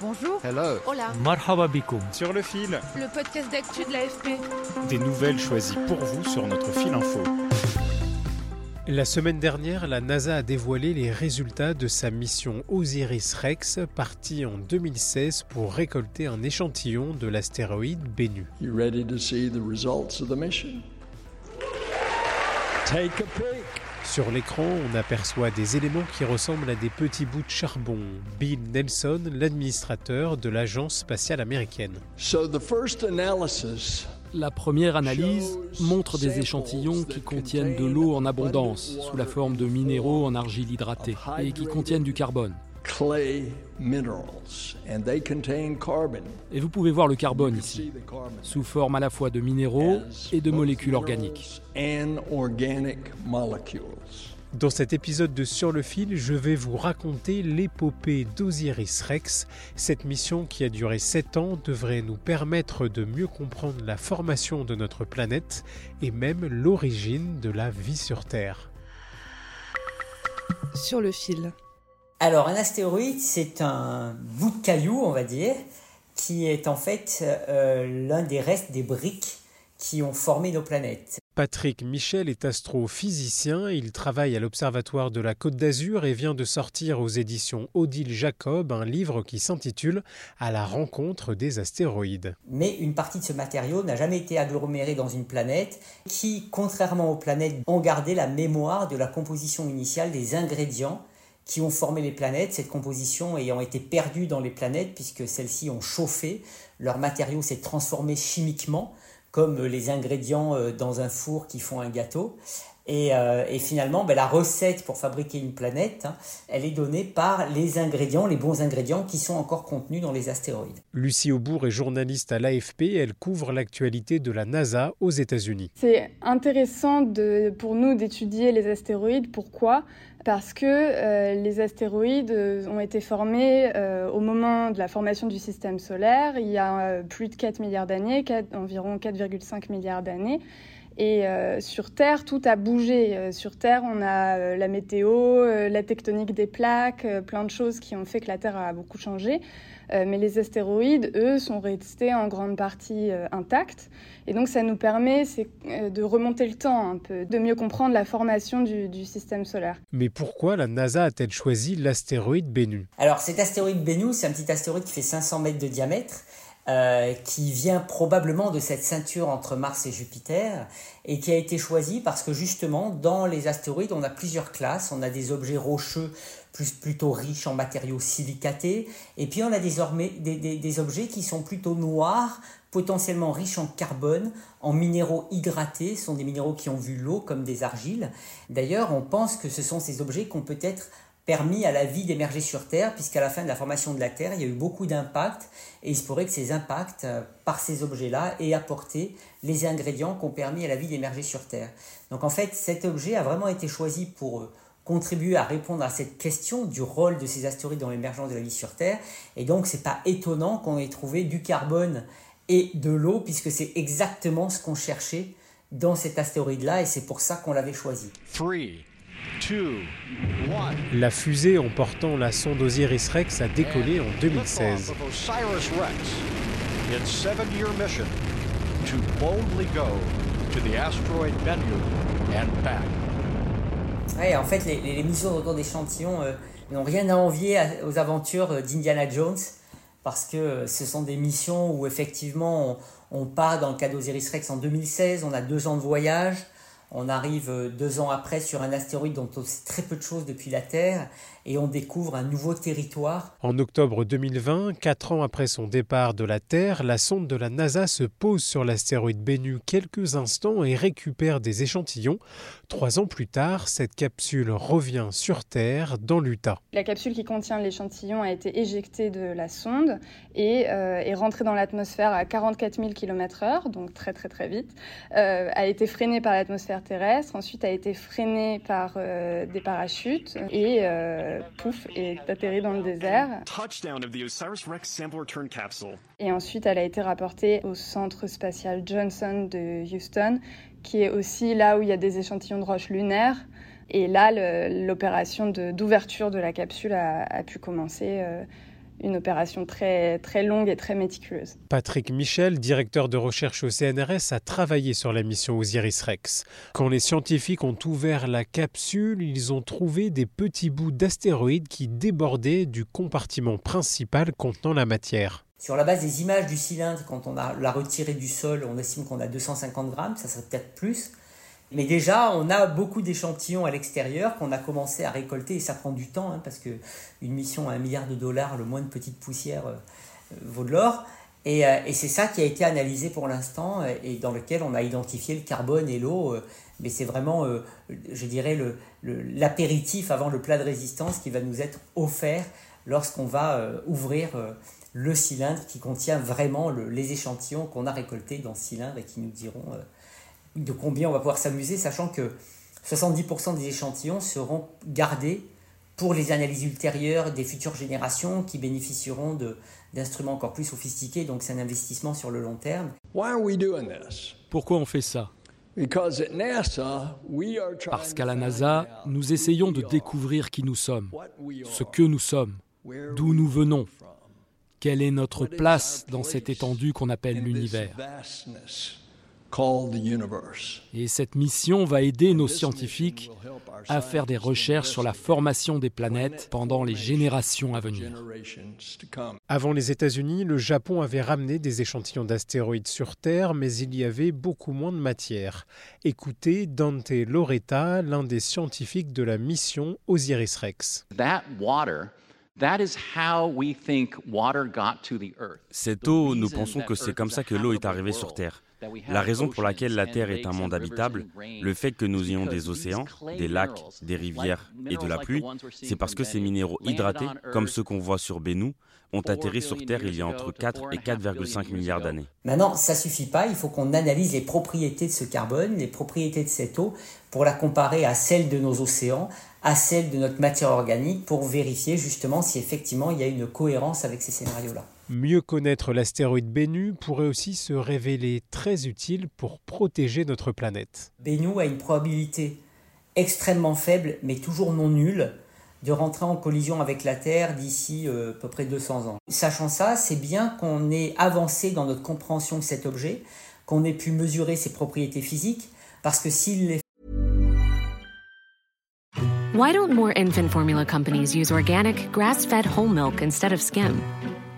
Bonjour. Hello. Hola. Marhaba Sur le fil. Le podcast d'actu de l'AFP. Des nouvelles choisies pour vous sur notre fil info. La semaine dernière, la NASA a dévoilé les résultats de sa mission Osiris-Rex, partie en 2016 pour récolter un échantillon de l'astéroïde Bennu. You ready to see the results of the mission? Take a peek. Sur l'écran, on aperçoit des éléments qui ressemblent à des petits bouts de charbon. Bill Nelson, l'administrateur de l'agence spatiale américaine. So the first analysis La première analyse montre des échantillons qui contiennent de l'eau en abondance, sous la forme de minéraux en argile hydratée, et qui contiennent du carbone. Clay minerals and they contain carbon. Et vous pouvez voir le carbone See ici, the carbon sous forme à la fois de minéraux et de molécules organiques. minerals and organic molecules. Dans cet épisode de Sur le fil, je vais vous raconter l'épopée d'Osiris Rex. Cette mission qui a duré 7 ans devrait nous permettre de mieux comprendre la formation de notre planète et même l'origine de la vie sur Terre. Sur le fil. Alors, un astéroïde, c'est un bout de caillou, on va dire, qui est en fait euh, l'un des restes des briques qui ont formé nos planètes. Patrick Michel est astrophysicien, il travaille à l'Observatoire de la Côte d'Azur et vient de sortir aux éditions Odile Jacob un livre qui s'intitule À la rencontre des astéroïdes. Mais une partie de ce matériau n'a jamais été agglomérée dans une planète qui, contrairement aux planètes, ont gardé la mémoire de la composition initiale des ingrédients qui ont formé les planètes, cette composition ayant été perdue dans les planètes puisque celles-ci ont chauffé, leur matériau s'est transformé chimiquement comme les ingrédients euh, dans un four qui font un gâteau. Et, euh, et finalement, ben, la recette pour fabriquer une planète, hein, elle est donnée par les ingrédients, les bons ingrédients qui sont encore contenus dans les astéroïdes. Lucie Aubourg est journaliste à l'AFP, elle couvre l'actualité de la NASA aux États-Unis. C'est intéressant de, pour nous d'étudier les astéroïdes. Pourquoi? Parce que euh, les astéroïdes euh, ont été formés euh, au moment de la formation du système solaire, il y a plus de 4 milliards d'années, environ 4,5 milliards d'années. Et sur Terre, tout a bougé. Sur Terre, on a la météo, la tectonique des plaques, plein de choses qui ont fait que la Terre a beaucoup changé. Euh, mais les astéroïdes, eux, sont restés en grande partie euh, intacts. Et donc, ça nous permet euh, de remonter le temps un peu, de mieux comprendre la formation du, du système solaire. Mais pourquoi la NASA a-t-elle choisi l'astéroïde Bennu? Alors cet astéroïde Bennu, c'est un petit astéroïde qui fait 500 mètres de diamètre, euh, qui vient probablement de cette ceinture entre Mars et Jupiter, et qui a été choisi parce que justement, dans les astéroïdes, on a plusieurs classes. On a des objets rocheux plus, plutôt riches en matériaux silicatés, et puis on a désormais des, des, des objets qui sont plutôt noirs, potentiellement riches en carbone, en minéraux hydratés, ce sont des minéraux qui ont vu l'eau comme des argiles. D'ailleurs, on pense que ce sont ces objets qui ont peut-être permis à la vie d'émerger sur Terre, puisqu'à la fin de la formation de la Terre, il y a eu beaucoup d'impacts, et il se pourrait que ces impacts, euh, par ces objets-là, aient apporté les ingrédients qui ont permis à la vie d'émerger sur Terre. Donc en fait, cet objet a vraiment été choisi pour euh, contribuer à répondre à cette question du rôle de ces astéroïdes dans l'émergence de la vie sur Terre, et donc c'est pas étonnant qu'on ait trouvé du carbone et de l'eau, puisque c'est exactement ce qu'on cherchait dans cet astéroïde-là, et c'est pour ça qu'on l'avait choisi. La fusée emportant la sonde Osiris Rex a décollé en 2016. Liftoff of Osiris-Rex. Its seven-year mission to boldly go to the asteroid Bennu and back. Ouais, en fait, les, les, les missions de retour d'échantillons euh, n'ont rien à envier à- aux aventures euh, d'Indiana Jones, parce que euh, ce sont des missions où effectivement on, on part dans le cas d'Osiris Rex en 2016, on a deux ans de voyage, On arrive euh, deux ans après sur un astéroïde dont on sait très peu de choses depuis la Terre et on découvre un nouveau territoire. En octobre 2020, quatre ans après son départ de la Terre, la sonde de la NASA se pose sur l'astéroïde Bennu quelques instants et récupère des échantillons. Trois ans plus tard, cette capsule revient sur Terre dans l'Utah. La capsule qui contient l'échantillon a été éjectée de la sonde et euh, est rentrée dans l'atmosphère à 44 000 km/h, donc très très très vite. Euh, a été freinée par l'atmosphère terrestre, ensuite a été freinée par euh, des parachutes et pouf, est atterri dans le désert. Et ensuite, elle a été rapportée au centre spatial Johnson de Houston, qui est aussi là où il y a des échantillons de roches lunaires. Et là, l'opération d'ouverture de, la capsule a, pu commencer. Euh, une opération très, très longue et très méticuleuse. Patrick Michel, directeur de recherche au CNRS, a travaillé sur la mission Osiris-Rex. Quand les scientifiques ont ouvert la capsule, ils ont trouvé des petits bouts d'astéroïdes qui débordaient du compartiment principal contenant la matière. Sur la base des images du cylindre, quand on l'a retiré du sol, on estime qu'on a 250 grammes, ça serait peut-être plus. Mais déjà, on a beaucoup d'échantillons à l'extérieur qu'on a commencé à récolter et ça prend du temps hein, parce qu'une mission à un milliard de dollars, le moins de petite poussière euh, vaut de l'or. Et, euh, et c'est ça qui a été analysé pour l'instant et dans lequel on a identifié le carbone et l'eau. Euh, mais c'est vraiment, je dirais, l'apéritif avant le plat de résistance qui va nous être offert lorsqu'on va ouvrir le cylindre qui contient vraiment les échantillons qu'on a récoltés dans ce cylindre et qui nous diront de combien on va pouvoir s'amuser, sachant que 70% des échantillons seront gardés pour les analyses ultérieures des futures générations qui bénéficieront d'instruments encore plus sophistiqués, donc c'est un investissement sur le long terme. Pourquoi on fait ça? Parce qu'à la NASA, nous essayons de découvrir qui nous sommes, ce que nous sommes, d'où nous venons, quelle est notre place dans cette étendue qu'on appelle l'univers? Et cette mission va aider nos scientifiques à faire des recherches sur la formation des planètes pendant les générations à venir. Avant les États-Unis, le Japon avait ramené des échantillons d'astéroïdes sur Terre, mais il y avait beaucoup moins de matière. Écoutez Dante Loretta, l'un des scientifiques de la mission Osiris-Rex. Cette eau, nous pensons que c'est comme ça que l'eau est arrivée sur Terre. La raison pour laquelle la Terre est un monde habitable, le fait que nous ayons des océans, des lacs, des rivières et de la pluie, c'est parce que ces minéraux hydratés, comme ceux qu'on voit sur Bennu, ont atterri sur Terre il y a entre 4 et 4,5 milliards d'années. Maintenant, ça suffit pas, il faut qu'on analyse les propriétés de ce carbone, les propriétés de cette eau, pour la comparer à celles de nos océans, à celles de notre matière organique, pour vérifier justement si effectivement il y a une cohérence avec ces scénarios-là. Mieux connaître l'astéroïde Bennu pourrait aussi se révéler très utile pour protéger notre planète. Bennu a une probabilité extrêmement faible, mais toujours non nulle, de rentrer en collision avec la Terre d'ici euh, à peu près 200 ans. Sachant ça, c'est bien qu'on ait avancé dans notre compréhension de cet objet, qu'on ait pu mesurer ses propriétés physiques, parce que s'il est Why don't more infant formula companies use organic, grass-fed whole milk instead of skim?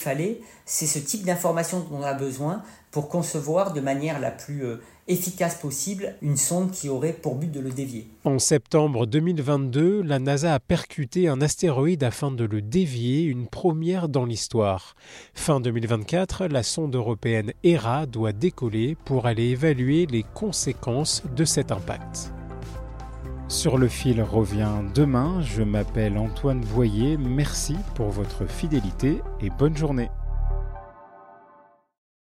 Fallait, c'est ce type d'information dont on a besoin pour concevoir de manière la plus euh, efficace possible une sonde qui aurait pour but de le dévier. En septembre 2022, la NASA a percuté un astéroïde afin de le dévier, une première dans l'histoire. Fin 2024, la sonde européenne ERA doit décoller pour aller évaluer les conséquences de cet impact. Sur le fil revient demain, je m'appelle Antoine Voyer, merci pour votre fidélité et bonne journée.